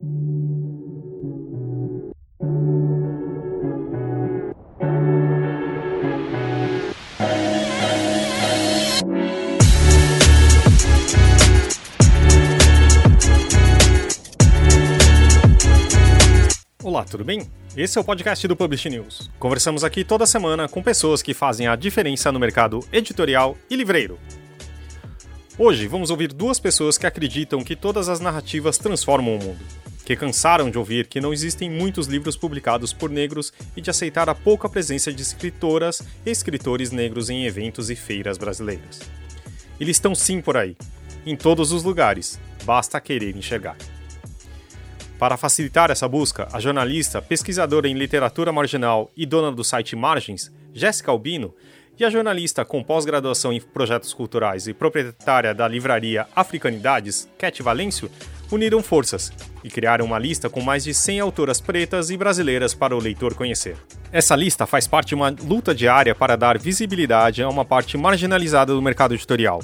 Olá, tudo bem? Esse é o podcast do Publish News. Conversamos aqui toda semana com pessoas que fazem a diferença no mercado editorial e livreiro. Hoje vamos ouvir duas pessoas que acreditam que todas as narrativas transformam o mundo, que cansaram de ouvir que não existem muitos livros publicados por negros e de aceitar a pouca presença de escritoras e escritores negros em eventos e feiras brasileiras. Eles estão sim por aí, em todos os lugares, basta querer enxergar. Para facilitar essa busca, a jornalista, pesquisadora em literatura marginal e dona do site Margens, Jéssica Albino, e a jornalista com pós-graduação em projetos culturais e proprietária da livraria Africanidades, Cat Valêncio, uniram forças e criaram uma lista com mais de 100 autoras pretas e brasileiras para o leitor conhecer. Essa lista faz parte de uma luta diária para dar visibilidade a uma parte marginalizada do mercado editorial,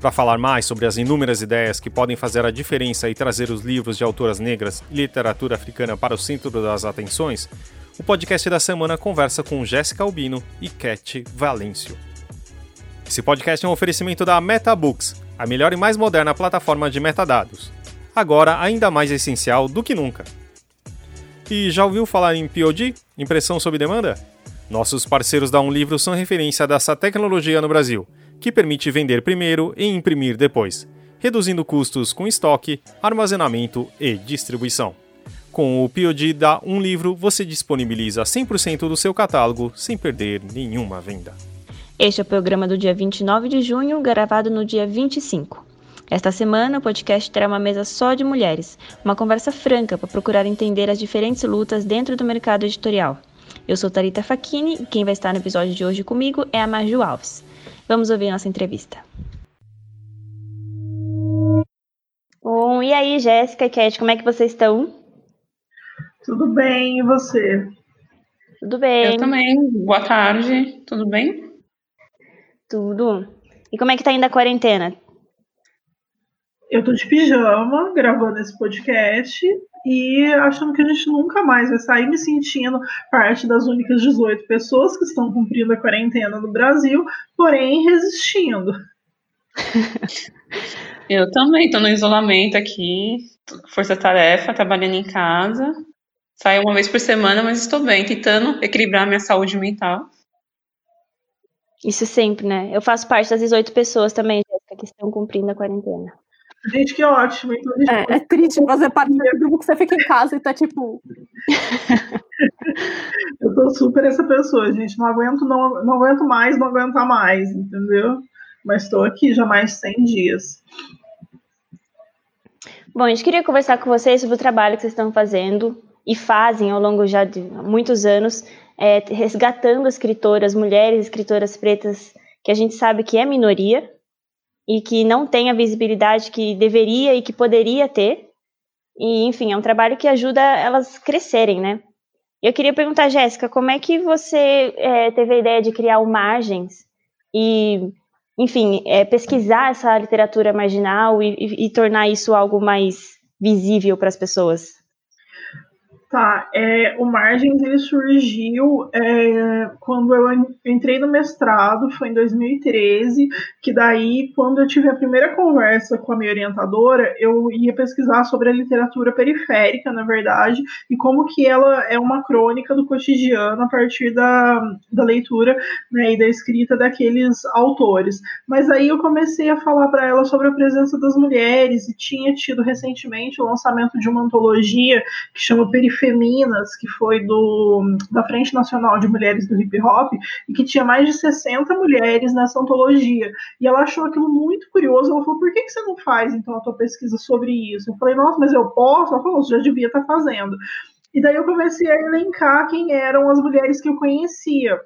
para falar mais sobre as inúmeras ideias que podem fazer a diferença e trazer os livros de autoras negras e literatura africana para o centro das atenções, o podcast da semana conversa com Jéssica Albino e Cat Valêncio. Esse podcast é um oferecimento da MetaBooks, a melhor e mais moderna plataforma de metadados. Agora ainda mais essencial do que nunca. E já ouviu falar em POD? Impressão sob demanda? Nossos parceiros da Um Livro são referência dessa tecnologia no Brasil – que permite vender primeiro e imprimir depois, reduzindo custos com estoque, armazenamento e distribuição. Com o POD da Um Livro, você disponibiliza 100% do seu catálogo sem perder nenhuma venda. Este é o programa do dia 29 de junho, gravado no dia 25. Esta semana, o podcast terá uma mesa só de mulheres, uma conversa franca para procurar entender as diferentes lutas dentro do mercado editorial. Eu sou Tarita Facchini e quem vai estar no episódio de hoje comigo é a Maju Alves. Vamos ouvir nossa entrevista. Bom, e aí, Jéssica e Cat, como é que vocês estão? Tudo bem, e você? Tudo bem. Eu também. Boa tarde, tudo bem? Tudo. E como é que tá indo a quarentena? Eu tô de pijama, gravando esse podcast e achando que a gente nunca mais vai sair me sentindo parte das únicas 18 pessoas que estão cumprindo a quarentena no Brasil, porém resistindo. Eu também estou no isolamento aqui, força-tarefa, trabalhando em casa. Saio uma vez por semana, mas estou bem, tentando equilibrar minha saúde mental. Isso sempre, né? Eu faço parte das 18 pessoas também, Jéssica, que estão cumprindo a quarentena. Gente, que ótimo. Então, é, é, triste fazer parte do grupo que você fica em casa e tá tipo. eu sou super essa pessoa, gente. Não aguento, não, não aguento mais, não aguentar mais, entendeu? Mas estou aqui já mais de 100 dias. Bom, a gente queria conversar com vocês sobre o trabalho que vocês estão fazendo e fazem ao longo já de muitos anos, é, resgatando escritoras, mulheres escritoras pretas, que a gente sabe que é minoria, e que não tem a visibilidade que deveria e que poderia ter. E, enfim, é um trabalho que ajuda elas crescerem, né? Eu queria perguntar, Jéssica, como é que você é, teve a ideia de criar o Margens e, enfim, é, pesquisar essa literatura marginal e, e, e tornar isso algo mais visível para as pessoas? Tá, é, o Margens ele surgiu é, quando eu entrei no mestrado, foi em 2013, que daí, quando eu tive a primeira conversa com a minha orientadora, eu ia pesquisar sobre a literatura periférica, na verdade, e como que ela é uma crônica do cotidiano a partir da, da leitura né, e da escrita daqueles autores. Mas aí eu comecei a falar para ela sobre a presença das mulheres, e tinha tido recentemente o lançamento de uma antologia que chama Periferia Feminas, que foi do, da Frente Nacional de Mulheres do Hip Hop, e que tinha mais de 60 mulheres nessa antologia. E ela achou aquilo muito curioso. Ela falou: por que, que você não faz então a tua pesquisa sobre isso? Eu falei: nossa, mas eu posso? Ela falou: você já devia estar fazendo. E daí eu comecei a elencar quem eram as mulheres que eu conhecia.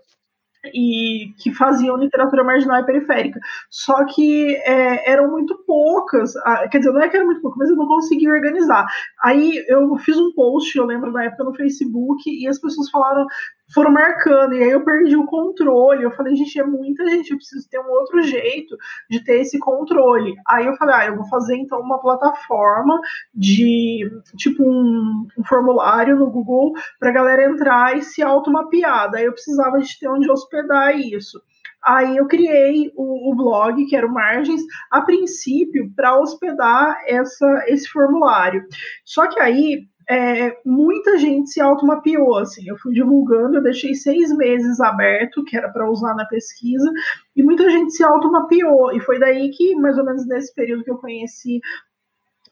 E que faziam literatura marginal e periférica. Só que é, eram muito poucas, quer dizer, não é que eram muito poucas, mas eu não consegui organizar. Aí eu fiz um post, eu lembro na época no Facebook, e as pessoas falaram, foram marcando, e aí eu perdi o controle. Eu falei, gente, é muita gente, eu preciso ter um outro jeito de ter esse controle. Aí eu falei, ah, eu vou fazer então uma plataforma de tipo um, um formulário no Google para galera entrar e se automapear. Daí eu precisava de ter onde hospedar isso. Aí eu criei o, o, blog, que era o Margens, a princípio, para hospedar essa, esse formulário. Só que aí é, muita gente se automapeou, assim, eu fui divulgando, eu deixei seis meses aberto, que era para usar na pesquisa, e muita gente se automapeou, e foi daí que, mais ou menos nesse período que eu conheci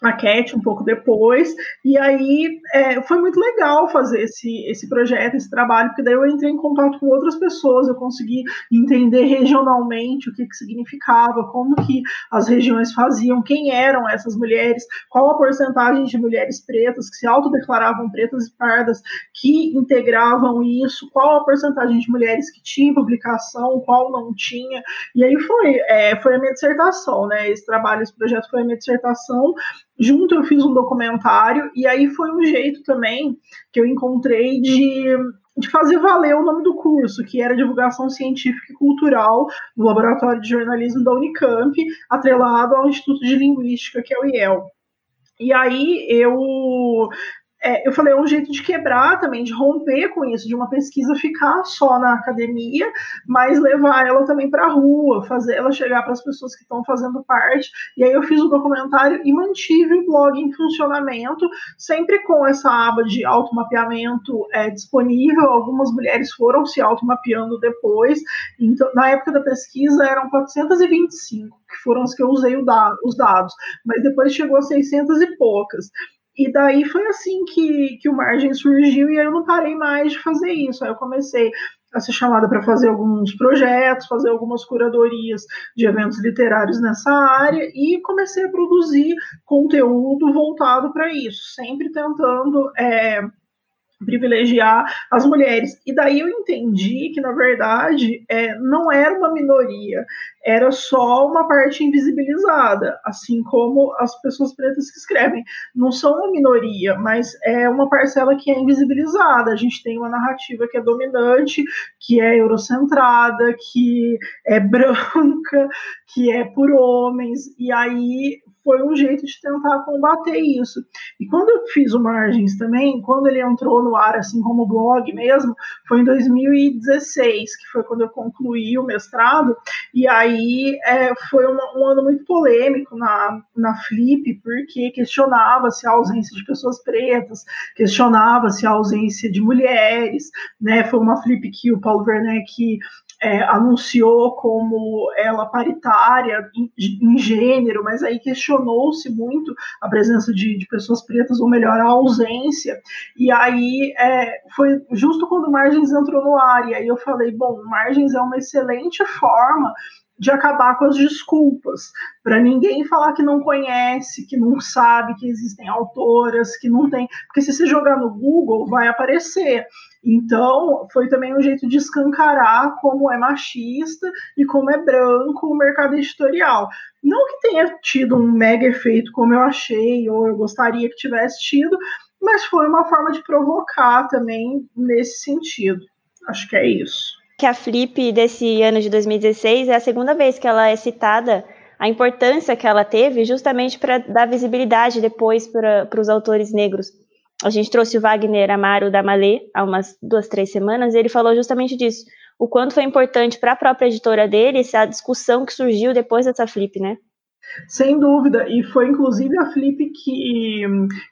a Cat um pouco depois, e aí é, foi muito legal fazer esse, esse projeto, esse trabalho, porque daí eu entrei em contato com outras pessoas, eu consegui entender regionalmente o que, que significava, como que as regiões faziam, quem eram essas mulheres, qual a porcentagem de mulheres pretas que se autodeclaravam pretas e pardas que integravam isso, qual a porcentagem de mulheres que tinham publicação, qual não tinha, e aí foi, é, foi a minha dissertação, né, esse trabalho, esse projeto foi a minha dissertação, Junto eu fiz um documentário, e aí foi um jeito também que eu encontrei de, de fazer valer o nome do curso, que era Divulgação Científica e Cultural no Laboratório de Jornalismo da Unicamp, atrelado ao Instituto de Linguística, que é o IEL. E aí eu é, eu falei, é um jeito de quebrar também, de romper com isso, de uma pesquisa ficar só na academia, mas levar ela também para a rua, fazer ela chegar para as pessoas que estão fazendo parte. E aí eu fiz o documentário e mantive o blog em funcionamento, sempre com essa aba de automapeamento é, disponível. Algumas mulheres foram se automapeando depois. Então, na época da pesquisa eram 425 que foram as que eu usei os dados, mas depois chegou a 600 e poucas. E daí foi assim que, que o Margem surgiu e eu não parei mais de fazer isso. Aí eu comecei a ser chamada para fazer alguns projetos, fazer algumas curadorias de eventos literários nessa área e comecei a produzir conteúdo voltado para isso, sempre tentando é, privilegiar as mulheres. E daí eu entendi que, na verdade, é, não era uma minoria, era só uma parte invisibilizada, assim como as pessoas pretas que escrevem. Não são uma minoria, mas é uma parcela que é invisibilizada. A gente tem uma narrativa que é dominante, que é eurocentrada, que é branca, que é por homens, e aí foi um jeito de tentar combater isso. E quando eu fiz o Margens também, quando ele entrou no ar, assim como blog mesmo, foi em 2016, que foi quando eu concluí o mestrado, e aí é, foi um, um, ano muito polêmico na, na Flip, porque questionava-se a ausência de pessoas pretas, questionava-se a ausência de mulheres, né? Foi uma Flip que o Paulo Werneck é, anunciou como ela paritária em, em gênero, mas aí questionou-se muito a presença de, de, pessoas pretas, ou melhor, a ausência. E aí é, foi justo quando Margens entrou no ar, e aí eu falei: bom, Margens é uma excelente forma de acabar com as desculpas, para ninguém falar que não conhece, que não sabe que existem autoras, que não tem. Porque se você jogar no Google, vai aparecer. Então, foi também um jeito de escancarar como é machista e como é branco o mercado editorial. Não que tenha tido um mega efeito como eu achei, ou eu gostaria que tivesse tido, mas foi uma forma de provocar também nesse sentido. Acho que é isso que a Flip desse ano de 2016 é a segunda vez que ela é citada, a importância que ela teve justamente para dar visibilidade depois para os autores negros. A gente trouxe o Wagner Amaro da Malê há umas duas, três semanas, e ele falou justamente disso. O quanto foi importante para a própria editora dele essa discussão que surgiu depois dessa flip, né? Sem dúvida, e foi inclusive a Flip que,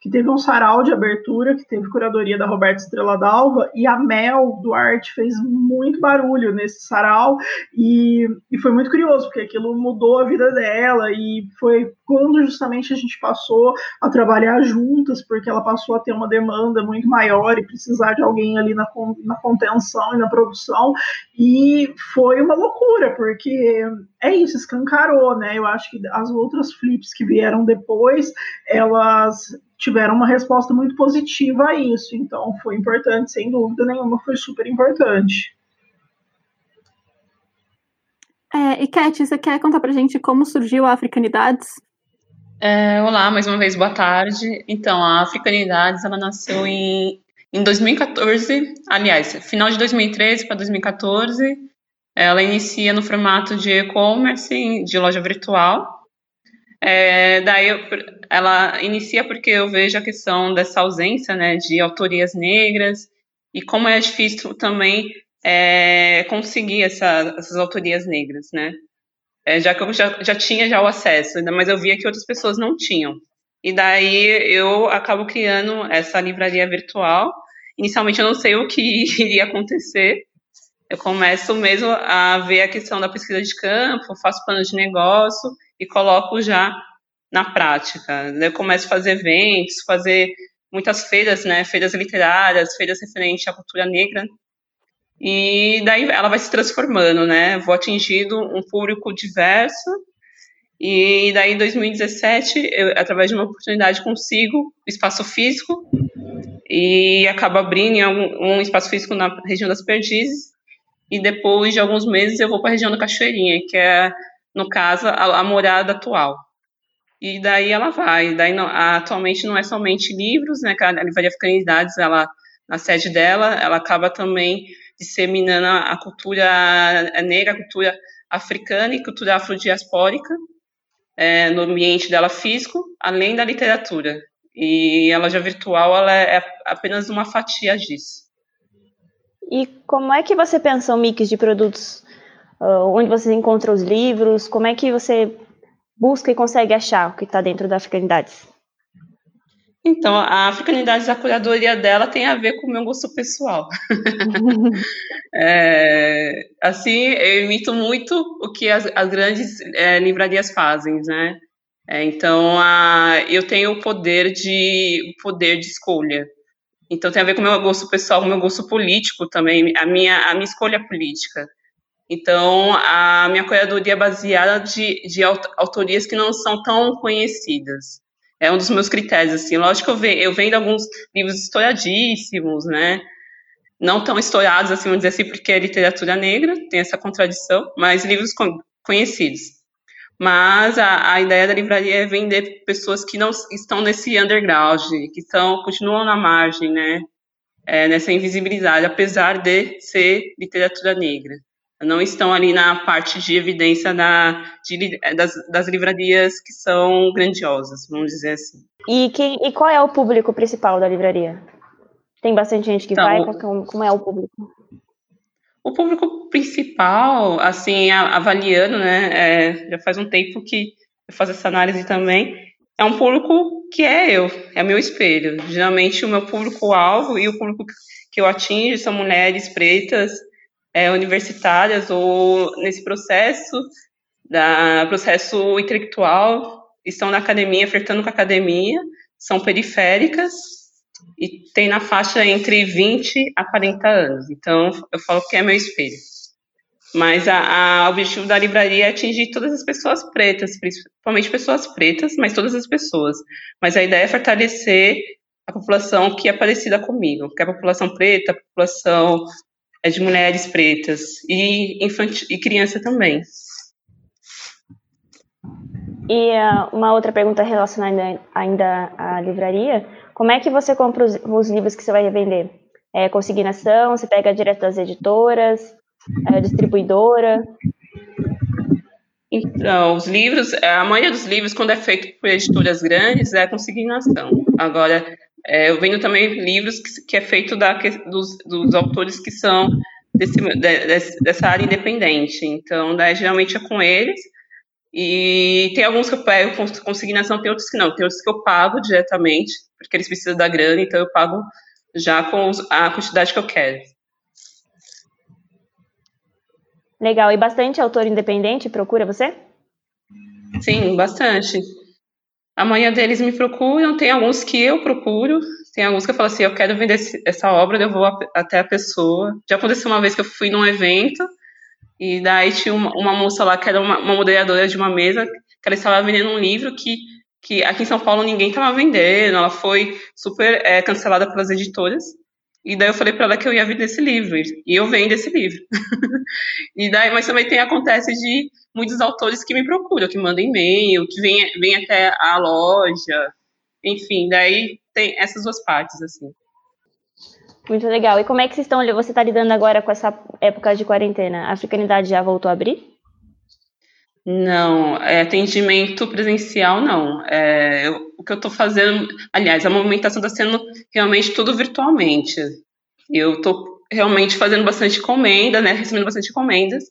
que teve um sarau de abertura, que teve curadoria da Roberta Estrela Dalva, e a Mel Duarte fez muito barulho nesse sarau, e, e foi muito curioso, porque aquilo mudou a vida dela, e foi quando justamente a gente passou a trabalhar juntas, porque ela passou a ter uma demanda muito maior e precisar de alguém ali na, na contenção e na produção, e foi uma loucura, porque é isso, escancarou, né? Eu acho que as outras flips que vieram depois, elas tiveram uma resposta muito positiva a isso. Então, foi importante, sem dúvida nenhuma, foi super importante. É, e Cat, você quer contar pra gente como surgiu a Africanidades? É, olá, mais uma vez, boa tarde. Então, a Africanidades, ela nasceu em, em 2014, aliás, final de 2013 para 2014. Ela inicia no formato de e-commerce, de loja virtual. É, daí eu, ela inicia porque eu vejo a questão dessa ausência né, de autorias negras e como é difícil também é, conseguir essa, essas autorias negras, né? É, já que eu já, já tinha já o acesso, mas eu via que outras pessoas não tinham. E daí eu acabo criando essa livraria virtual. Inicialmente eu não sei o que iria acontecer. Eu começo mesmo a ver a questão da pesquisa de campo, faço plano de negócio e coloco já na prática. Eu começo a fazer eventos, fazer muitas feiras, né, feiras literárias, feiras referentes à cultura negra e daí ela vai se transformando, né? Vou atingindo um público diverso. E daí em 2017, eu, através de uma oportunidade, consigo espaço físico e acabo abrindo um, um espaço físico na região das Perdizes. E depois de alguns meses eu vou para a região da Cachoeirinha, que é, no caso, a, a morada atual. E daí ela vai. Daí não, atualmente não é somente livros, né? Que a Livraria Africanidades, ela na sede dela, ela acaba também disseminando a cultura negra, a cultura africana e cultura afrodiaspórica é, no ambiente dela físico, além da literatura. E a loja virtual ela é apenas uma fatia disso. E como é que você pensa um mix de produtos? Uh, onde você encontra os livros? Como é que você busca e consegue achar o que está dentro da Africanidades? Então, a africanidade da curadoria dela tem a ver com o meu gosto pessoal. é, assim, eu imito muito o que as, as grandes é, livrarias fazem, né? É, então, a, eu tenho o poder de poder de escolha. Então, tem a ver com o meu gosto pessoal, com o meu gosto político também, a minha, a minha escolha política. Então, a minha curadoria é baseada de, de autorias que não são tão conhecidas é um dos meus critérios, assim. Lógico que eu, ve eu vendo alguns livros estouradíssimos, né? Não tão estourados, assim, vamos dizer assim, porque é literatura negra, tem essa contradição, mas livros conhecidos. Mas a, a, ideia da livraria é vender pessoas que não estão nesse underground, que estão, continuam na margem, né? É, nessa invisibilidade, apesar de ser literatura negra não estão ali na parte de evidência da, de, das, das, livrarias que são grandiosas, vamos dizer assim. E, quem, e qual é o público principal da livraria? Tem bastante gente que então, vai? É como é o público? O público principal, assim, avaliando, né, é, já faz um tempo que eu faço essa análise também, é um público que é eu, é meu espelho. Geralmente o meu público-alvo e o público que eu atingo são mulheres pretas, é, universitárias ou nesse processo, da processo intelectual, estão na academia, flertando com a academia, são periféricas e tem na faixa entre 20 a 40 anos. Então, eu falo que é meu espelho. Mas o objetivo da livraria é atingir todas as pessoas pretas, principalmente pessoas pretas, mas todas as pessoas. Mas a ideia é fortalecer a população que é parecida comigo, que é a população preta, a população é de mulheres pretas e, infantil, e criança também. E uh, uma outra pergunta relacionada ainda à livraria: como é que você compra os, os livros que você vai revender? É consignação? Você pega direto das editoras? É distribuidora? Então, os livros, a maioria dos livros, quando é feito por editoras grandes, é consignação. Agora, é, eu vendo também livros que, que é feito da, dos, dos, autores que são desse, de, dessa área independente. Então, daí, geralmente é com eles. E tem alguns que eu pego consignação, tem outros que não. Tem outros que eu pago diretamente, porque eles precisam da grana, então eu pago já com a quantidade que eu quero. Legal. E bastante autor independente procura você? Sim, bastante. A maioria deles me procuram, tem alguns que eu procuro, tem alguns que eu falo assim, eu quero vender essa obra, eu vou até a pessoa. Já aconteceu uma vez que eu fui num evento, e daí tinha uma, uma moça lá que era uma, uma, moderadora de uma mesa, que ela estava vendendo um livro que, que aqui em São Paulo ninguém estava vendendo, ela foi super é, cancelada pelas editoras. E daí eu falei para ela que eu ia vender esse livro, e eu vendo esse livro. e daí, mas também tem acontece de muitos autores que me procuram, que mandam e-mail, que vêm vem até a loja, enfim, daí tem essas duas partes assim. Muito legal. E como é que vocês estão? Você está lidando agora com essa época de quarentena? A africanidade já voltou a abrir? Não, é, atendimento presencial não. É, eu, o que eu estou fazendo, aliás, a movimentação está sendo realmente tudo virtualmente. Eu estou realmente fazendo bastante encomenda, né? Recebendo bastante encomendas.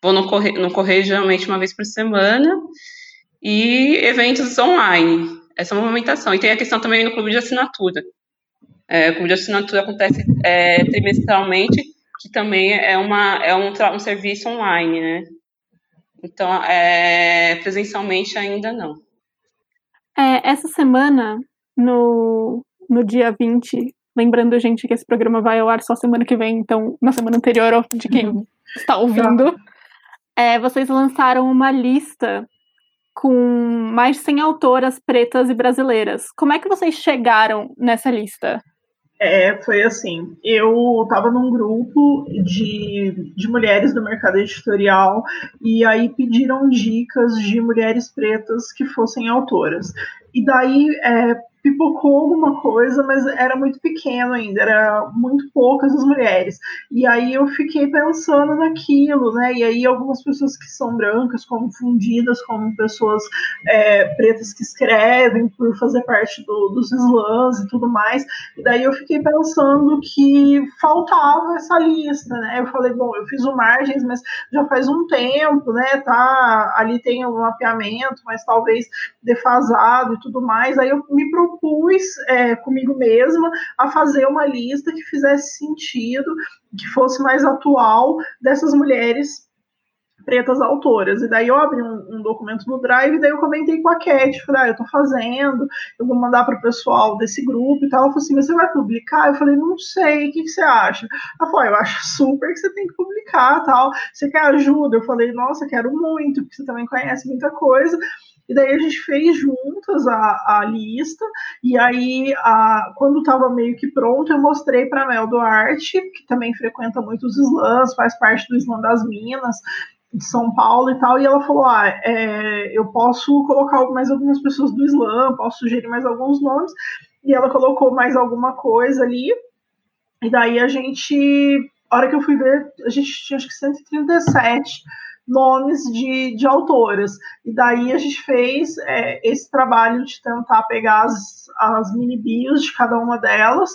Vou no correio, no correio geralmente uma vez por semana. E eventos online. Essa movimentação. E tem a questão também no clube de assinatura. É, o clube de assinatura acontece é, trimestralmente, que também é, uma, é um, um serviço online, né? Então, é, presencialmente ainda não. É, essa semana, no, no dia 20, lembrando, gente, que esse programa vai ao ar só semana que vem, então na semana anterior de quem uhum. está ouvindo, tá. é, vocês lançaram uma lista com mais de 100 autoras pretas e brasileiras. Como é que vocês chegaram nessa lista? É, foi assim. Eu estava num grupo de, de mulheres do mercado editorial e aí pediram dicas de mulheres pretas que fossem autoras. E daí, é, pipocou alguma coisa, mas era muito pequeno ainda, era muito poucas as mulheres. E aí eu fiquei pensando naquilo, né? E aí algumas pessoas que são brancas, confundidas como pessoas é, pretas que escrevem por fazer parte do, dos slams e tudo mais. E daí eu fiquei pensando que faltava essa lista, né? Eu falei, bom, eu fiz o margens, mas já faz um tempo, né? Tá, ali tem um mapeamento, mas talvez defasado e tudo mais. Aí eu me propus propus é, comigo mesma a fazer uma lista que fizesse sentido, que fosse mais atual dessas mulheres pretas autoras. E daí eu abri um, um, documento no Drive, e daí eu comentei com a Cat, falei, ah, eu tô fazendo, eu vou mandar para o pessoal desse grupo e tal. Ela falou assim, mas você vai publicar? Eu falei, não sei, o que, que você acha? Ela falou, ah, eu acho super que você tem que publicar tal. Você quer ajuda? Eu falei, nossa, quero muito, porque você também conhece muita coisa. E daí a gente fez juntas a, a lista, e aí, a, quando estava meio que pronto, eu mostrei para Mel Duarte, que também frequenta muitos slams, faz parte do Slam das Minas, de São Paulo e tal, e ela falou: Ah, é, eu posso colocar mais algumas pessoas do Slam, posso sugerir mais alguns nomes, e ela colocou mais alguma coisa ali, e daí a gente, a hora que eu fui ver, a gente tinha acho que 137 nomes de, de autoras. E daí a gente fez é, esse trabalho de tentar pegar as, as mini bios de cada uma delas,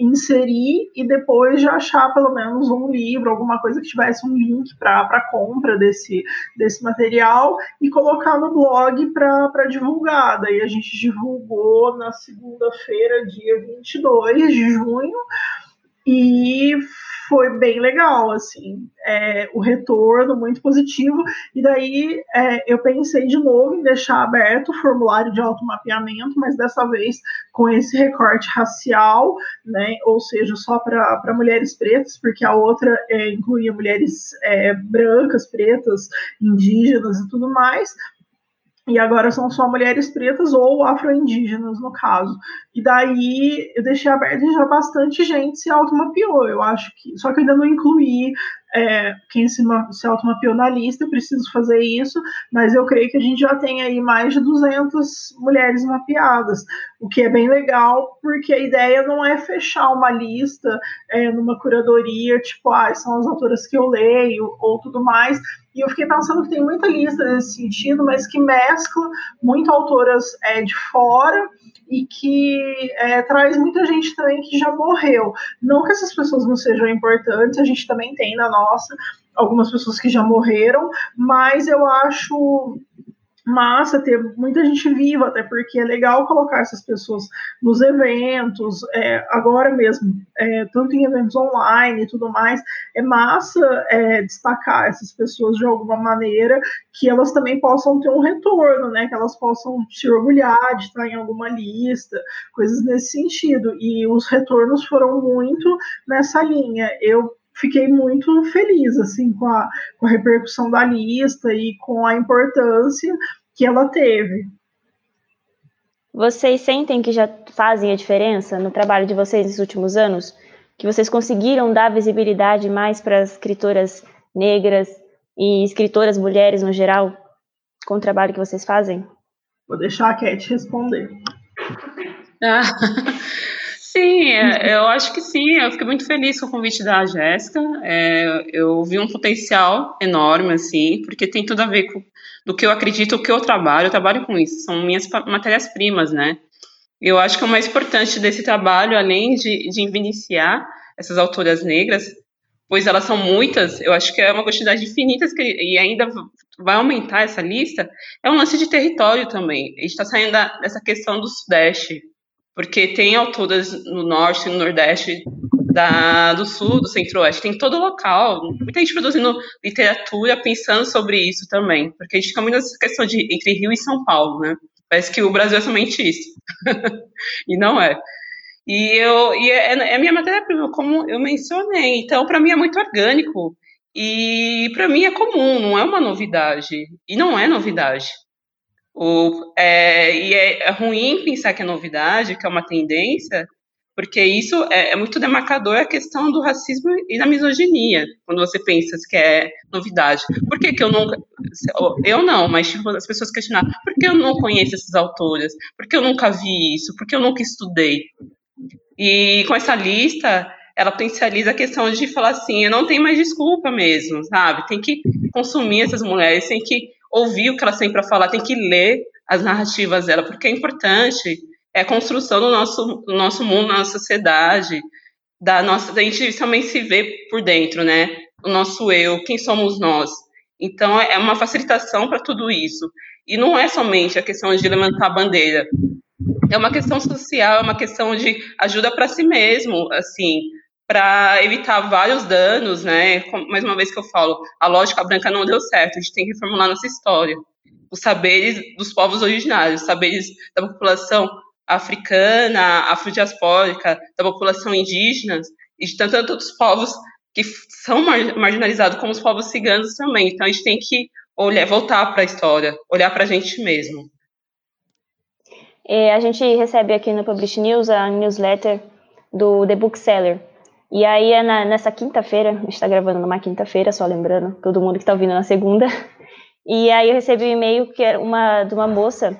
inserir e depois de achar pelo menos um livro, alguma coisa que tivesse um link para compra desse, desse material e colocar no blog para divulgar. Daí a gente divulgou na segunda-feira, dia 22 de junho, e foi bem legal, assim, é, o retorno muito positivo, e daí é, eu pensei de novo em deixar aberto o formulário de automapeamento, mas dessa vez com esse recorte racial, né, ou seja, só para mulheres pretas, porque a outra é, incluía mulheres é, brancas, pretas, indígenas e tudo mais, e agora são só mulheres pretas ou afro-indígenas, no caso. E daí eu deixei aberto e já bastante gente se automapeou. Eu acho que. Só que eu ainda não incluí é, quem se, se automapeou na lista, preciso fazer isso, mas eu creio que a gente já tem aí mais de 200 mulheres mapeadas, o que é bem legal, porque a ideia não é fechar uma lista é, numa curadoria, tipo, ah, são as autoras que eu leio, ou tudo mais, e eu fiquei pensando que tem muita lista nesse sentido, mas que mescla muito autoras é, de fora e que é, traz muita gente também que já morreu. Não que essas pessoas não sejam importantes, a gente também tem na nossa algumas pessoas que já morreram, mas eu acho massa ter muita gente viva, até porque é legal colocar essas pessoas nos eventos, é, agora mesmo, é, tanto em eventos online e tudo mais, é massa é, destacar essas pessoas de alguma maneira, que elas também possam ter um retorno, né, que elas possam se orgulhar de estar em alguma lista, coisas nesse sentido, e os retornos foram muito nessa linha. Eu fiquei muito feliz assim com a, com a repercussão da lista e com a importância que ela teve. Vocês sentem que já fazem a diferença no trabalho de vocês nos últimos anos? que vocês conseguiram dar visibilidade mais para as escritoras negras e escritoras mulheres no geral com o trabalho que vocês fazem? Vou deixar a Cat responder. Ah, sim, é, eu acho que sim. Eu fiquei muito feliz com o convite da Jéssica. É, eu vi um potencial enorme, assim, porque tem tudo a ver com do que eu acredito, o que eu trabalho. Eu trabalho com isso, são minhas matérias-primas, né? Eu acho que o mais importante desse trabalho, além de, de evidenciar essas autoras negras, pois elas são muitas, eu acho que é uma quantidade infinita e ainda vai aumentar essa lista, é um lance de território também. A gente está saindo da, dessa questão do Sudeste, porque tem autoras no Norte no Nordeste, da, do Sul, do Centro-Oeste, tem todo local. Muita gente produzindo literatura pensando sobre isso também, porque a gente fica muito nessa questão de entre Rio e São Paulo, né? Parece que o Brasil é somente isso. e não é. E, eu, e é, é a minha matéria-prima, como eu mencionei. Então, para mim é muito orgânico. E para mim é comum, não é uma novidade. E não é novidade. O, é, e é, é, ruim pensar que é novidade, que é uma tendência, porque isso é, é, muito demarcador a questão do racismo e da misoginia, quando você pensa que é novidade. Por que, que eu nunca. Eu não, mas tipo, as pessoas questionar, por que eu não conheço essas autoras? Por que eu nunca vi isso? Por que eu nunca estudei? E com essa lista, ela potencializa a questão de falar assim, eu não tenho mais desculpa mesmo, sabe? Tem que consumir essas mulheres, tem que ouvir o que elas têm para falar, tem que ler as narrativas dela, porque é importante, é a construção do nosso, do nosso mundo, da nossa sociedade, da nossa, da gente também se ver por dentro, né? O nosso eu, quem somos nós. Então, é uma facilitação para tudo isso. E não é somente a questão de levantar a bandeira, é uma questão social, é uma questão de ajuda para si mesmo, assim, para evitar vários danos, né? Mais uma vez que eu falo, a lógica branca não deu certo, a gente tem que reformular nossa história. Os saberes dos povos originários, os saberes da população africana, afrodiaspórica, da população indígena e de tantos outros povos que são marginalizados, como os povos ciganos também. Então a gente tem que olhar, voltar para a história, olhar para a gente mesmo. É, a gente recebe aqui no Publish News a newsletter do The Bookseller. E aí é na, nessa quinta-feira, a gente está gravando numa quinta-feira, só lembrando, todo mundo que está ouvindo na segunda. E aí eu recebi um e-mail que era uma, de uma moça,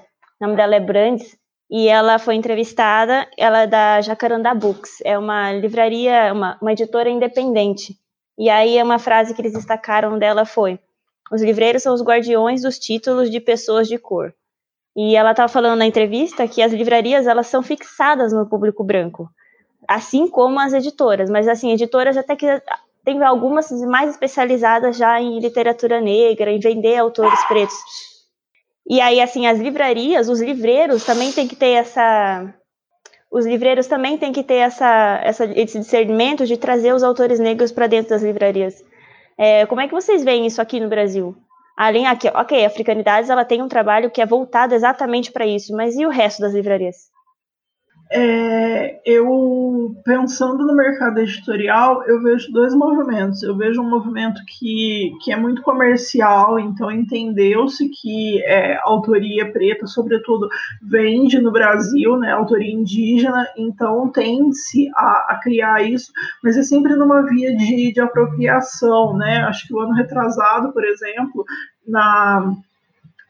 o nome dela é Brandes, e ela foi entrevistada, ela é da Jacarandá Books, é uma livraria, uma, uma editora independente. E aí uma frase que eles destacaram dela foi: os livreiros são os guardiões dos títulos de pessoas de cor. E ela estava falando na entrevista que as livrarias elas são fixadas no público branco, assim como as editoras. Mas assim, editoras até que tem algumas mais especializadas já em literatura negra, em vender autores pretos. E aí, assim, as livrarias, os livreiros também tem que ter essa. Os livreiros também têm que ter essa, essa, esse discernimento de trazer os autores negros para dentro das livrarias. É, como é que vocês veem isso aqui no Brasil? Além aqui, ok, a Africanidades ela tem um trabalho que é voltado exatamente para isso, mas e o resto das livrarias? É, eu pensando no mercado editorial, eu vejo dois movimentos. Eu vejo um movimento que, que é muito comercial, então entendeu-se que é, autoria preta, sobretudo, vende no Brasil, né, autoria indígena, então tende-se a, a, criar isso, mas é sempre numa via de, de apropriação, né? Acho que o ano retrasado, por exemplo, na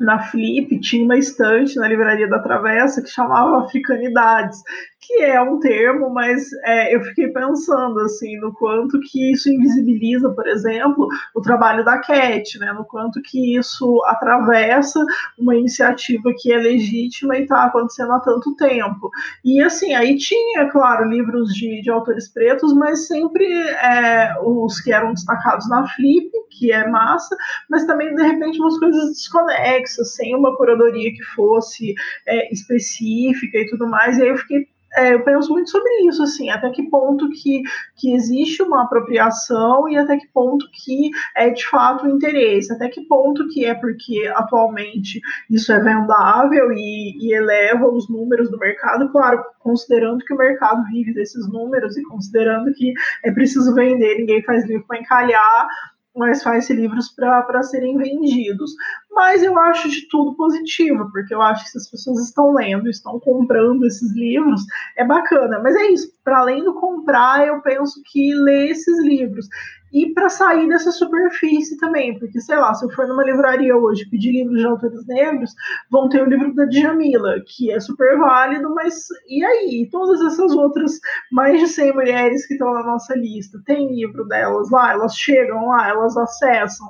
na Flip tinha uma estante na livraria da Travessa que chamava Africanidades, que é um termo, mas é, eu fiquei pensando assim no quanto que isso invisibiliza, por exemplo, o trabalho da Cat, né? No quanto que isso atravessa uma iniciativa que é legítima e está acontecendo há tanto tempo. E assim, aí tinha, claro, livros de, de autores pretos, mas sempre é, os que eram destacados na Flip, que é massa, mas também de repente umas coisas desconexas, sem uma curadoria que fosse é, específica e tudo mais. E aí eu fiquei é, eu penso muito sobre isso, assim, até que ponto que, que existe uma apropriação e até que ponto que é de fato o interesse, até que ponto que é porque atualmente isso é vendável e, e eleva os números do mercado, claro, considerando que o mercado vive desses números e considerando que é preciso vender, ninguém faz livro para encalhar, mas faz livros para serem vendidos. Mas eu acho de tudo positivo, porque eu acho que se as pessoas estão lendo, estão comprando esses livros, é bacana. Mas é isso, para além do comprar, eu penso que ler esses livros e para sair dessa superfície também, porque sei lá, se eu for numa livraria hoje pedir livros de autores negros, vão ter o livro da Djamila, que é super válido, mas e aí? Todas essas outras mais de 100 mulheres que estão na nossa lista, tem livro delas lá, elas chegam lá, elas acessam.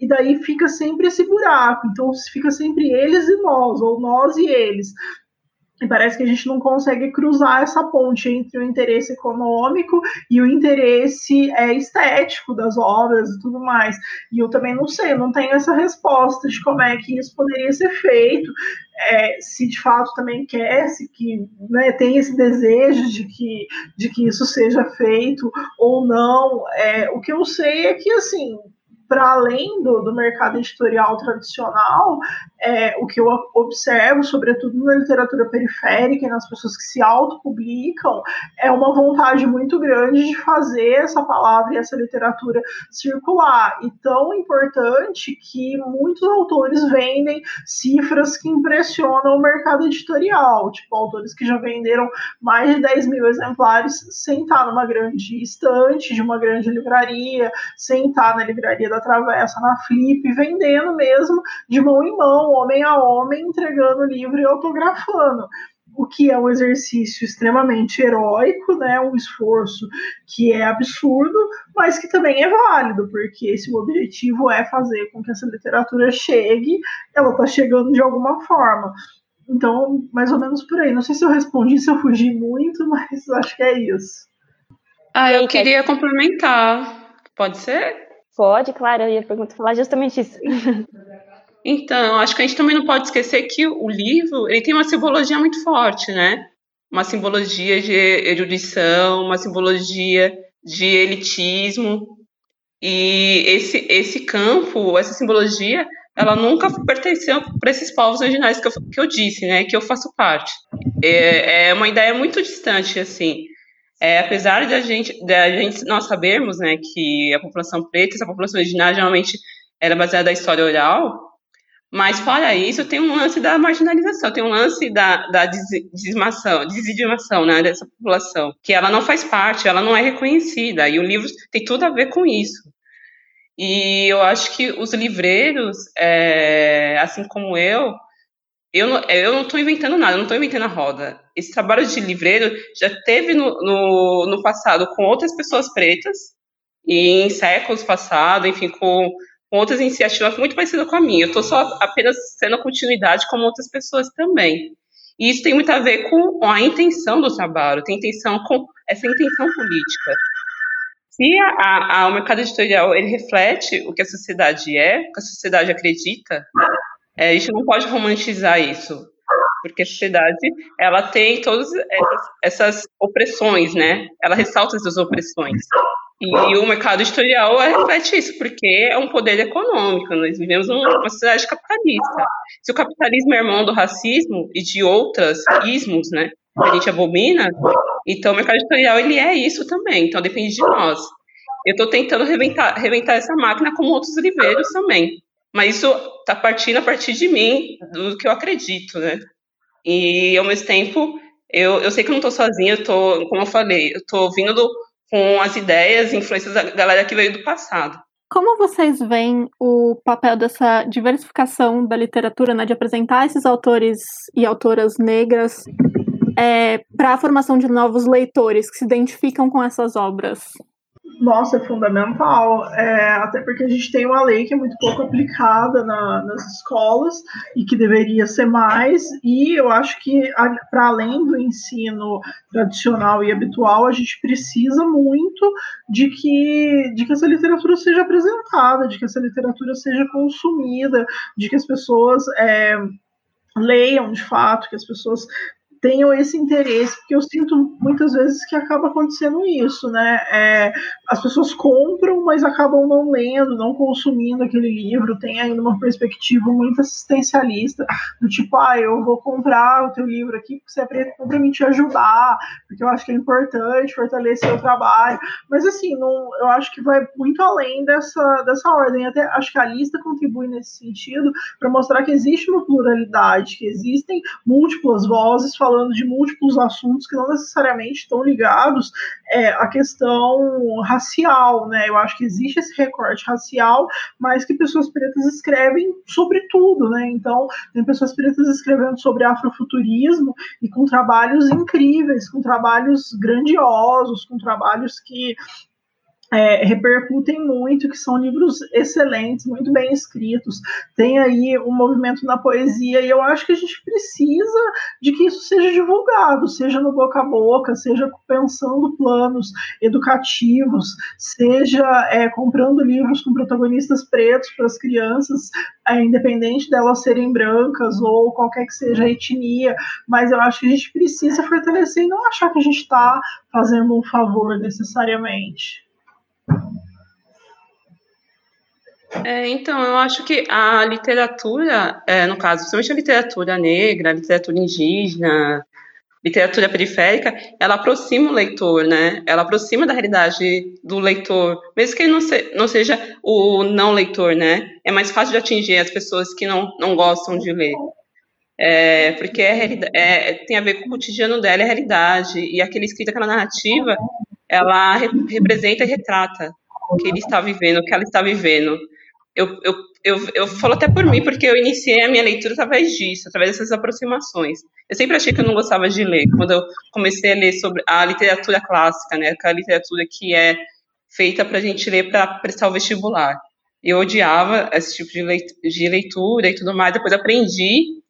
E daí fica sempre esse buraco. Então fica sempre eles e nós, ou nós e eles. E parece que a gente não consegue cruzar essa ponte entre o interesse econômico e o interesse é, estético das obras e tudo mais. E eu também não sei, não tenho essa resposta de como é que isso poderia ser feito. É, se de fato também quer, se que né, tem esse desejo de que, de que isso seja feito ou não. É, o que eu sei é que assim para além do, do, mercado editorial tradicional, é, o que eu observo, sobretudo na literatura periférica e nas pessoas que se autopublicam, é uma vontade muito grande de fazer essa palavra e essa literatura circular. E tão importante que muitos autores vendem cifras que impressionam o mercado editorial, tipo autores que já venderam mais de 10 mil exemplares sem estar numa grande estante de uma grande livraria, sem estar na livraria da Travessa, na Flip, vendendo mesmo de mão em mão, homem a homem, entregando o livro e autografando o que é um exercício extremamente heróico, né, um esforço que é absurdo, mas que também é válido, porque se o objetivo é fazer com que essa literatura chegue, ela está chegando de alguma forma. Então, mais ou menos por aí. Não sei se eu respondi, se eu fugi muito, mas acho que é isso. Ah, eu queria complementar. Pode ser? Pode, claro, eu ia perguntar, falar justamente isso. Então, acho que a gente também não pode esquecer que o livro ele tem uma simbologia muito forte, né? Uma simbologia de erudição, uma simbologia de elitismo. E esse, esse campo, essa simbologia, ela nunca pertenceu para esses povos originais que eu, que eu disse, né? Que eu faço parte. É, é uma ideia muito distante, assim. É, apesar de a gente, de a gente nós sabermos, né, que a população preta, essa população originária geralmente era baseada na história oral, mas fora isso tem um lance da marginalização, tem um lance da, da dizimação, né, dessa população, que ela não faz parte, ela não é reconhecida, e o livro tem tudo a ver com isso. E eu acho que os livreiros, é, assim como eu, eu não, eu não estou inventando nada, eu não estou inventando a roda. Esse trabalho de livreiro já teve no, no, no passado com outras pessoas pretas, e em séculos passados, enfim, com, com outras iniciativas muito parecidas com a minha. Eu estou só apenas sendo continuidade como outras pessoas também. E isso tem muito a ver com a intenção do trabalho, tem intenção com essa intenção política. Se a, a, o mercado editorial ele reflete o que a sociedade é, o que a sociedade acredita, é, a gente não pode romantizar isso, porque a sociedade ela tem todas essas, essas opressões, né? Ela ressalta essas opressões. E o mercado editorial reflete isso, porque é um poder econômico. Nós vivemos numa sociedade capitalista. Se o capitalismo é irmão do racismo e de outras ismos, né, que a gente abomina, então o mercado editorial ele é isso também. Então depende de nós. Eu estou tentando reventar, reventar essa máquina como outros livreiros também. Mas isso está partindo a partir de mim, do que eu acredito, né? E ao mesmo tempo, eu, eu sei que eu não estou sozinha, eu tô, como eu falei, eu estou vindo do, com as ideias, influências da galera que veio do passado. Como vocês veem o papel dessa diversificação da literatura, né, de apresentar esses autores e autoras negras é, para a formação de novos leitores que se identificam com essas obras? Nossa, é fundamental, é, até porque a gente tem uma lei que é muito pouco aplicada na, nas escolas e que deveria ser mais, e eu acho que, para além do ensino tradicional e habitual, a gente precisa muito de que, de que essa literatura seja apresentada, de que essa literatura seja consumida, de que as pessoas é, leiam de fato, que as pessoas tenham esse interesse, porque eu sinto muitas vezes que acaba acontecendo isso, né? É, as pessoas compram, mas acabam não lendo, não consumindo aquele livro, tem ainda uma perspectiva muito assistencialista, do tipo, ah, eu vou comprar o teu livro aqui porque você é para me te ajudar, porque eu acho que é importante fortalecer o trabalho. Mas assim, não, eu acho que vai muito além dessa, dessa ordem. Até acho que a lista contribui nesse sentido para mostrar que existe uma pluralidade, que existem múltiplas vozes falando de múltiplos assuntos que não necessariamente estão ligados é, à questão racial, né? Eu acho que existe esse recorte racial, mas que pessoas pretas escrevem sobre tudo, né? Então, tem pessoas pretas escrevendo sobre afrofuturismo e com trabalhos incríveis, com trabalhos grandiosos, com trabalhos que é, repercutem muito, que são livros excelentes, muito bem escritos. Tem aí um movimento na poesia, e eu acho que a gente precisa de que isso seja divulgado, seja no boca a boca, seja pensando planos educativos, seja é, comprando livros com protagonistas pretos para as crianças, é, independente delas serem brancas ou qualquer que seja a etnia. Mas eu acho que a gente precisa fortalecer e não achar que a gente está fazendo um favor necessariamente. É, então, eu acho que a literatura, é, no caso, principalmente a literatura negra, a literatura indígena, literatura periférica, ela aproxima o leitor, né? Ela aproxima da realidade do leitor, mesmo que ele não, se, não seja o não leitor, né? É mais fácil de atingir as pessoas que não, não gostam de ler. É, porque é, é, tem a ver com o cotidiano dela, é a realidade, e aquele escrito, aquela narrativa, ela representa e retrata o que ele está vivendo, o que ela está vivendo. Eu, eu, eu, eu falo até por mim, porque eu iniciei a minha leitura através disso, através dessas aproximações. Eu sempre achei que eu não gostava de ler, quando eu comecei a ler sobre a literatura clássica, né, aquela literatura que é feita para a gente ler para prestar o vestibular. Eu odiava esse tipo de leitura e tudo mais, depois aprendi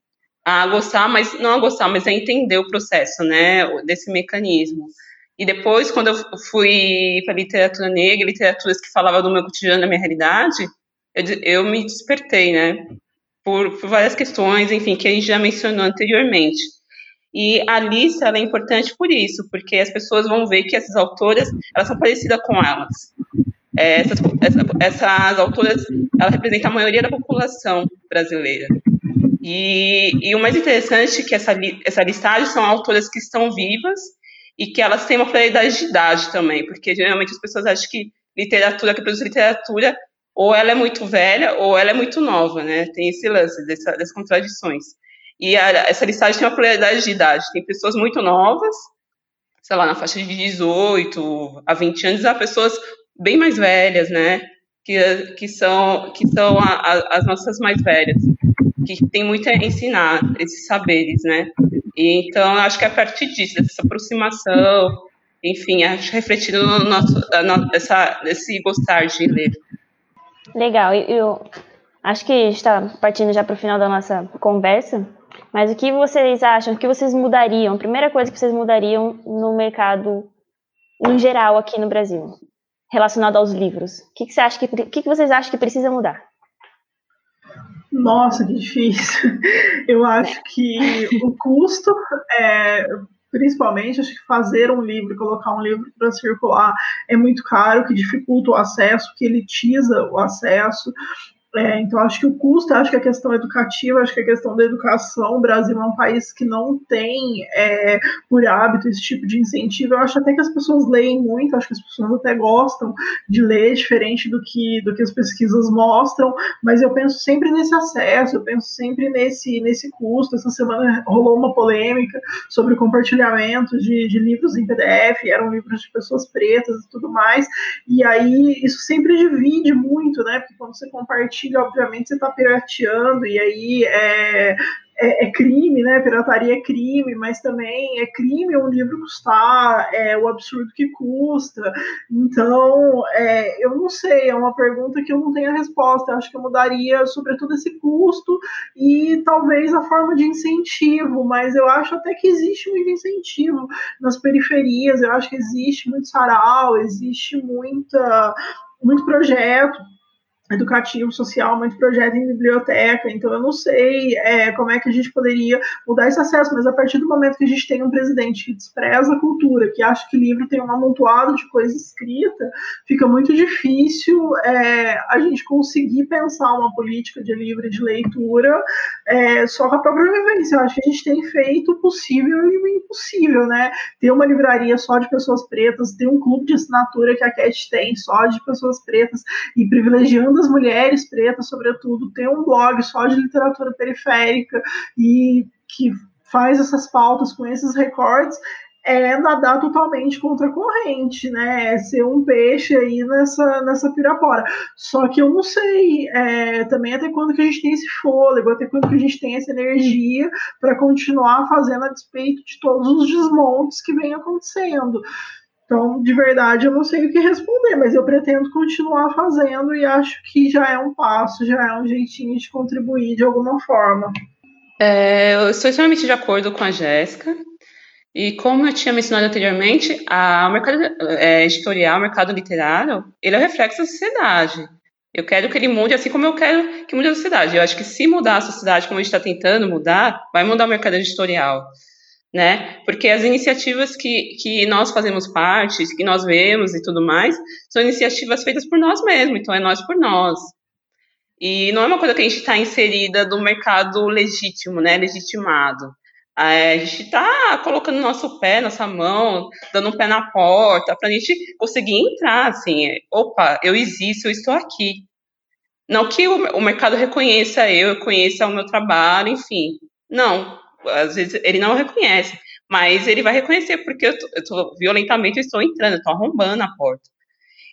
a gostar, mas não a gostar, mas a entender o processo, né, desse mecanismo. E depois, quando eu fui para literatura negra, literaturas que falavam do meu cotidiano, da minha realidade, eu, eu me despertei, né? Por, por, várias questões, enfim, que a gente já mencionou anteriormente. E a lista é importante por isso, porque as pessoas vão ver que essas autoras, elas são parecidas com elas. É, essas, essa, essas autoras, elas representam a maioria da população brasileira. E, e o mais interessante é que essa, essa listagem são autoras que estão vivas e que elas têm uma pluralidade de idade também, porque geralmente as pessoas acham que literatura, que produz literatura, ou ela é muito velha ou ela é muito nova, né? Tem esse lance dessa, dessas contradições. E a, essa listagem tem uma pluralidade de idade. Tem pessoas muito novas, sei lá, na faixa de 18 a 20 anos, há pessoas bem mais velhas, né? Que, que são, que são a, a, as nossas mais velhas, que tem muito a ensinar esses saberes, né? E, então, acho que é a partir disso, dessa aproximação, enfim, acho refletido no nosso, no, essa, esse gostar de ler. Legal, eu acho que está partindo já para o final da nossa conversa, mas o que vocês acham, o que vocês mudariam, primeira coisa que vocês mudariam no mercado em geral aqui no Brasil, relacionado aos livros? O que, que, você acha que, que, que vocês acham que precisa mudar? Nossa, que difícil. Eu acho que o custo é, principalmente, acho que fazer um livro, colocar um livro para circular é muito caro, que dificulta o acesso, que elitiza o acesso. É, então, acho que o custo, acho que a questão educativa, acho que a questão da educação, o Brasil é um país que não tem é, por hábito esse tipo de incentivo. Eu acho até que as pessoas leem muito, acho que as pessoas até gostam de ler, diferente do que, do que as pesquisas mostram, mas eu penso sempre nesse acesso, eu penso sempre nesse, nesse custo. Essa semana rolou uma polêmica sobre compartilhamento de, de livros em PDF, eram livros de pessoas pretas e tudo mais, e aí isso sempre divide muito, né? Porque quando você compartilha compartilha, obviamente você está pirateando, e aí é, é, é, crime, né? Pirataria é crime, mas também é crime um livro custar é, o absurdo que custa. Então, é, eu não sei, é uma pergunta que eu não tenho a resposta. Eu acho que eu mudaria, sobretudo, esse custo e talvez a forma de incentivo, mas eu acho até que existe muito incentivo nas periferias, eu acho que existe muito sarau, existe muita, muito projeto educativo, social, muito projeto em biblioteca, então eu não sei é, como é que a gente poderia mudar esse acesso, mas a partir do momento que a gente tem um presidente que despreza a cultura, que acha que livro tem um amontoado de coisa escrita, fica muito difícil é, a gente conseguir pensar uma política de livre de leitura é, só com a própria vivência. Eu acho que a gente tem feito o possível e o impossível, né? Ter uma livraria só de pessoas pretas, ter um clube de assinatura que a CAT tem só de pessoas pretas e privilegiando das mulheres pretas, sobretudo, tem um blog só de literatura periférica e que faz essas pautas com esses recortes, é nadar totalmente contra a corrente, né? É ser um peixe aí nessa, nessa pirapora. Só que eu não sei é, também até quando que a gente tem esse fôlego, até quando que a gente tem essa energia para continuar fazendo a despeito de todos os desmontes que vem acontecendo. Então, de verdade, eu não sei o que responder, mas eu pretendo continuar fazendo e acho que já é um passo, já é um jeitinho de contribuir de alguma forma. É, eu estou extremamente de acordo com a Jéssica. E como eu tinha mencionado anteriormente, a, o mercado é, editorial, o mercado literário, ele é o reflexo da sociedade. Eu quero que ele mude assim como eu quero que mude a sociedade. Eu acho que se mudar a sociedade como a gente está tentando mudar, vai mudar o mercado editorial né? Porque as iniciativas que, que nós fazemos parte, que nós vemos e tudo mais, são iniciativas feitas por nós mesmos, então é nós por nós. E não é uma coisa que a gente está inserida do mercado legítimo, né? Legitimado. A gente está colocando nosso pé, nossa mão, dando um pé na porta, para a gente conseguir entrar, assim, opa, eu existo, eu estou aqui. Não que o, o mercado reconheça eu, reconheça o meu trabalho, enfim. Não, às vezes ele não reconhece, mas ele vai reconhecer porque eu tô violentamente eu estou entrando, estou arrombando a porta.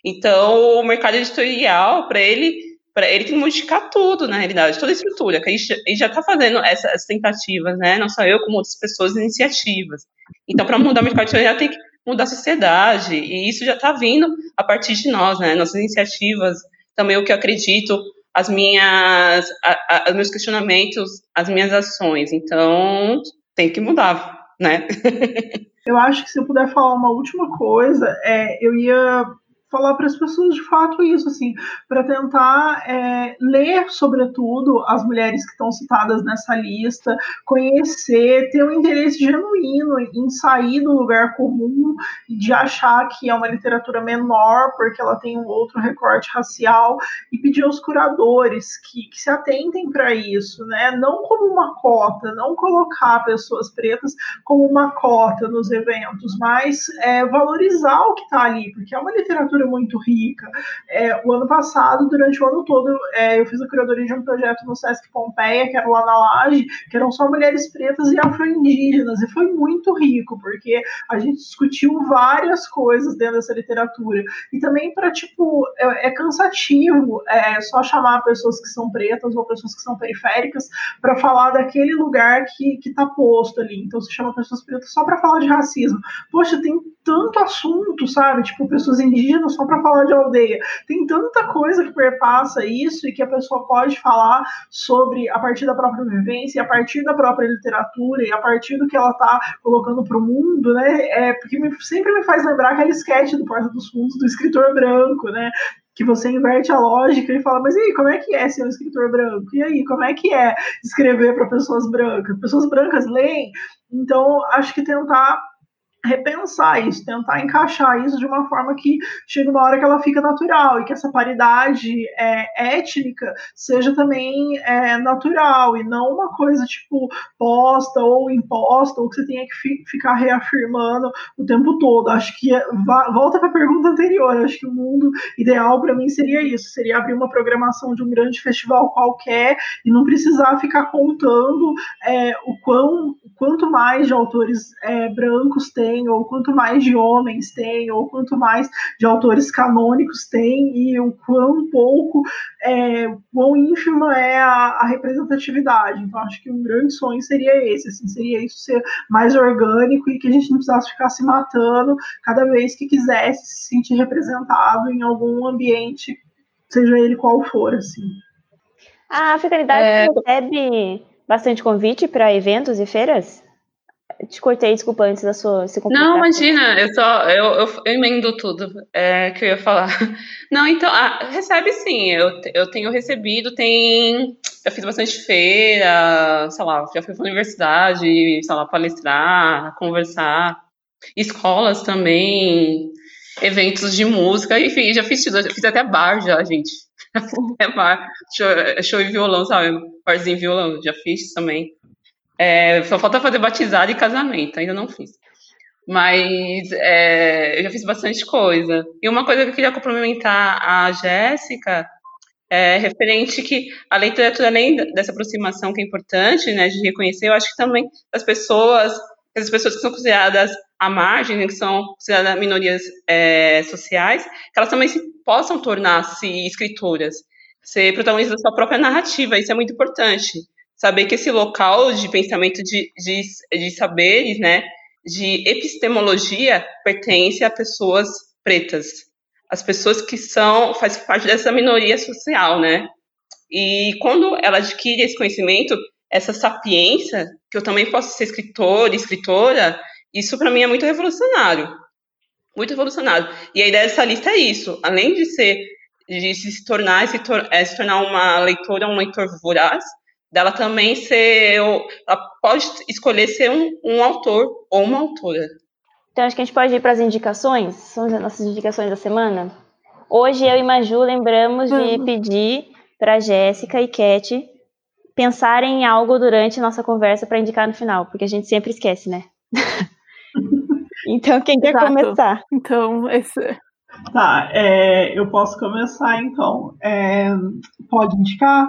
Então, o mercado editorial, para ele, para ele tem que modificar tudo, na realidade, toda a estrutura, que a gente já está fazendo essas tentativas, né? Não só eu, como outras pessoas, iniciativas. Então, para mudar o mercado editorial, tem que mudar a sociedade, e isso já está vindo a partir de nós, né? Nossas iniciativas, também o que eu acredito, as minhas, a, a, os meus questionamentos, as minhas ações. Então, tem que mudar, né? eu acho que se eu puder falar uma última coisa, é, eu ia falar para as pessoas de fato isso, assim, para tentar é, ler, sobretudo, as mulheres que estão citadas nessa lista, conhecer, ter um interesse genuíno em sair do lugar comum de achar que é uma literatura menor porque ela tem um outro recorte racial e pedir aos curadores que, que se atentem para isso, né? Não como uma cota, não colocar pessoas pretas como uma cota nos eventos, mas é, valorizar o que está ali, porque é uma literatura literatura muito rica. É, o ano passado, durante o ano todo, é, eu fiz a curadoria de um projeto no Sesc Pompeia, que era lá na Laje, que eram só mulheres pretas e afro-indígenas, e foi muito rico, porque a gente discutiu várias coisas dentro dessa literatura. E também para, tipo, é, é cansativo é, só chamar pessoas que são pretas ou pessoas que são periféricas para falar daquele lugar que, que tá posto ali. Então, se chama pessoas pretas só para falar de racismo. Poxa, tem tanto assunto, sabe? Tipo, pessoas indígenas só para falar de aldeia. Tem tanta coisa que perpassa isso e que a pessoa pode falar sobre a partir da própria vivência, a partir da própria literatura e a partir do que ela está colocando para o mundo, né? É, porque me, sempre me faz lembrar aquele sketch do Porta dos Fundos do escritor branco, né? que você inverte a lógica e fala, mas e aí, como é que é ser um escritor branco? E aí, como é que é escrever para pessoas brancas? Pessoas brancas leem? Então, acho que tentar repensar isso, tentar encaixar isso de uma forma que chegue uma hora que ela fica natural e que essa paridade é, étnica seja também é, natural e não uma coisa tipo posta ou imposta ou que você tenha que fi ficar reafirmando o tempo todo. Acho que é, volta para a pergunta anterior. Acho que o mundo ideal para mim seria isso, seria abrir uma programação de um grande festival qualquer e não precisar ficar contando é, o quão quanto mais de autores é, brancos tem tem, ou quanto mais de homens tem, ou quanto mais de autores canônicos tem, e o quão pouco, é, quão ínfima é a, a, representatividade. Então, acho que um grande sonho seria esse, assim, seria isso ser mais orgânico e que a gente não precisasse ficar se matando cada vez que quisesse se sentir representado em algum ambiente, seja ele qual for, assim. A Africanidade é... recebe bastante convite para eventos e feiras? Te cortei, desculpa, antes da sua. Não, imagina, eu só. Eu, eu, eu emendo tudo é, que eu ia falar. Não, então, ah, recebe sim, eu, eu tenho recebido, tem. Eu fiz bastante feira, sei lá, já fui pra universidade, sei lá, palestrar, conversar. Escolas também, eventos de música, enfim, já fiz tudo, fiz até bar já, gente. É bar, show, show e violão, sabe? Barzinho e violão, já fiz também. É, só falta fazer batizado e casamento, ainda não fiz. Mas é, eu já fiz bastante coisa. E uma coisa que eu queria complementar a Jéssica é referente que a literatura, além dessa aproximação que é importante, né, de reconhecer, eu acho que também as pessoas, as pessoas que são consideradas à margem, né, que são consideradas minorias é, sociais, que elas também se, possam tornar-se escritoras, ser protagonistas da sua própria narrativa, isso é muito importante saber que esse local de pensamento de, de, de saberes, né, de epistemologia, pertence a pessoas pretas, as pessoas que são, faz parte dessa minoria social, né, e quando ela adquire esse conhecimento, essa sapiência, que eu também posso ser escritor, escritora, isso para mim é muito revolucionário, muito revolucionário. E a ideia dessa lista é isso, além de ser de se tornar, se, tor é, se tornar uma leitora, um leitor voraz, dela também ser. Ela pode escolher ser um, um autor ou uma autora. Então acho que a gente pode ir para as indicações. São as nossas indicações da semana. Hoje eu e Maju lembramos de pedir para Jéssica e Cat pensarem em algo durante a nossa conversa para indicar no final, porque a gente sempre esquece, né? então, quem quer Exato. começar? Então, esse... Tá, é, eu posso começar então. É, pode indicar?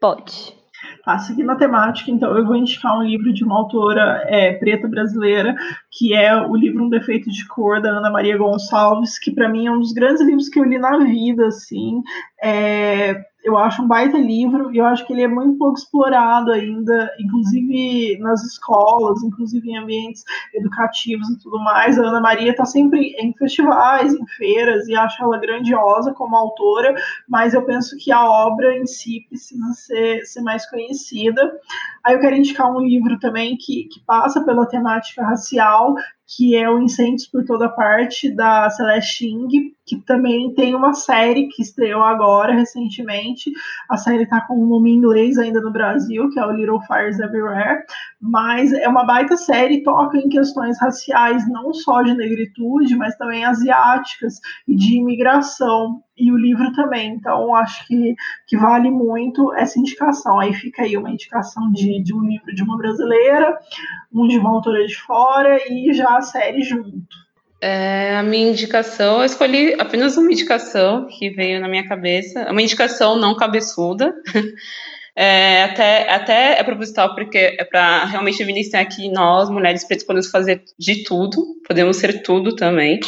Pode. Tá, seguindo a temática, então, eu vou indicar um livro de uma autora é, preta brasileira, que é o livro Um Defeito de Cor, da Ana Maria Gonçalves, que para mim é um dos grandes livros que eu li na vida, assim. É, eu acho um baita livro e eu acho que ele é muito pouco explorado ainda, inclusive nas escolas, inclusive em ambientes educativos e tudo mais. A Ana Maria está sempre em festivais, em feiras, e acho ela grandiosa como autora, mas eu penso que a obra em si precisa ser, ser mais conhecida. Aí eu quero indicar um livro também que, que passa pela temática racial, que é o Incêndios por Toda Parte, da Celeste Ing, que também tem uma série que estreou agora, recentemente. A série está com um nome em inglês ainda no Brasil, que é o Little Fires Everywhere, mas é uma baita série, toca em questões raciais, não só de negritude, mas também asiáticas e de imigração. E o livro também, então acho que, que vale muito essa indicação. Aí fica aí uma indicação de, de um livro de uma brasileira, um de uma autora de fora e já a série junto. É, a minha indicação, eu escolhi apenas uma indicação que veio na minha cabeça, uma indicação não cabeçuda, é, até, até é proposital porque é para realmente evidenciar que nós, mulheres pretas, podemos fazer de tudo, podemos ser tudo também.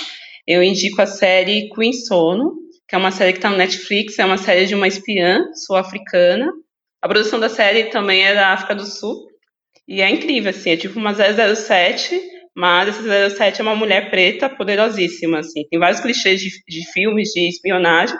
Eu indico a série Queen Sono, que é uma série que está no Netflix, é uma série de uma espiã sul-africana. A produção da série também é da África do Sul, e é incrível, assim, é tipo uma 007, mas essa 007 é uma mulher preta poderosíssima, assim. Tem vários clichês de, de filmes de espionagem,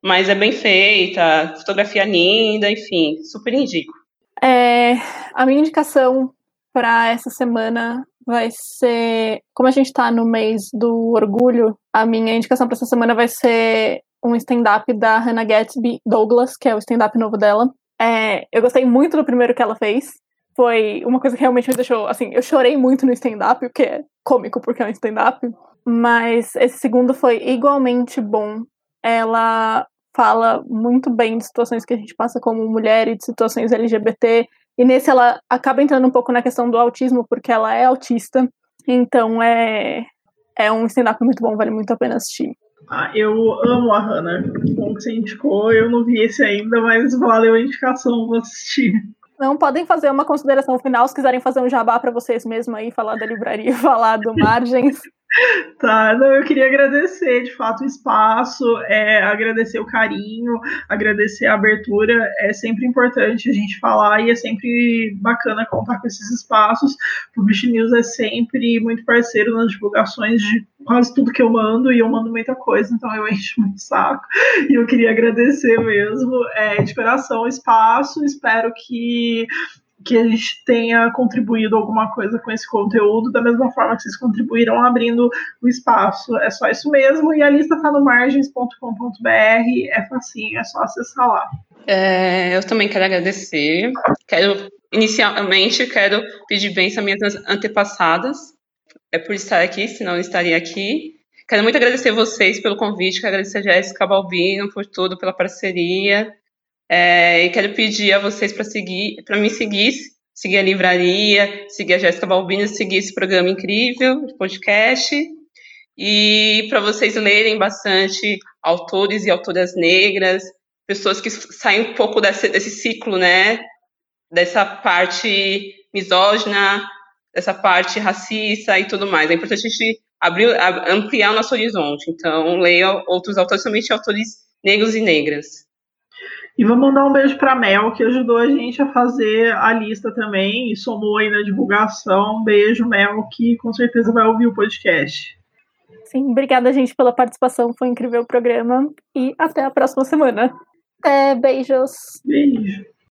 mas é bem feita, fotografia linda, enfim, super indico. É, a minha indicação para essa semana vai ser, como a gente está no mês do orgulho, a minha indicação para essa semana vai ser um stand-up da Hannah Gatsby Douglas, que é o stand-up novo dela. É, eu gostei muito do primeiro que ela fez foi uma coisa que realmente me deixou, assim, eu chorei muito no stand-up, o que é cômico porque é um stand-up, mas esse segundo foi igualmente bom. Ela fala muito bem de situações que a gente passa como mulher e de situações LGBT, e nesse ela acaba entrando um pouco na questão do autismo, porque ela é autista, então é, é um stand-up muito bom, vale muito a pena assistir. Ah, eu amo a Hannah. Bom que você indicou, eu não vi esse ainda, mas valeu a indicação, vou assistir. Não podem fazer uma consideração final se quiserem fazer um jabá para vocês mesmo aí, falar da livraria, falar do Margens. Tá, não, eu queria agradecer de fato o espaço, é, agradecer o carinho, agradecer a abertura. É sempre importante a gente falar e é sempre bacana contar com esses espaços. O Publish News é sempre muito parceiro nas divulgações de quase tudo que eu mando e eu mando muita coisa, então eu encho muito saco. E eu queria agradecer mesmo, é, de coração, o espaço. Espero que que a gente tenha contribuído alguma coisa com esse conteúdo, da mesma forma que vocês contribuíram abrindo o espaço. É só isso mesmo, e a lista está no margens.com.br, é facinho, é só acessar lá. É, eu também quero agradecer. Quero, inicialmente, quero pedir bênção às minhas antepassadas. É por estar aqui, senão eu estaria aqui. Quero muito agradecer vocês pelo convite, quero agradecer a Jéssica Balbino por tudo, pela parceria. É, e quero pedir a vocês para seguir, para me seguir, seguir a livraria, seguir a Jéssica Balbino, seguir esse programa incrível de podcast. E para vocês lerem bastante autores e autoras negras, pessoas que saem um pouco desse, desse ciclo, né? Dessa parte misógina, dessa parte racista e tudo mais. É importante a gente abrir, ampliar o nosso horizonte. Então, leia outros autores, somente autores negros e negras. E vou mandar um beijo para Mel, que ajudou a gente a fazer a lista também e somou aí na divulgação. Um beijo, Mel, que com certeza vai ouvir o podcast. Sim, obrigada, gente, pela participação. Foi um incrível o programa. E até a próxima semana. É, beijos. Beijo.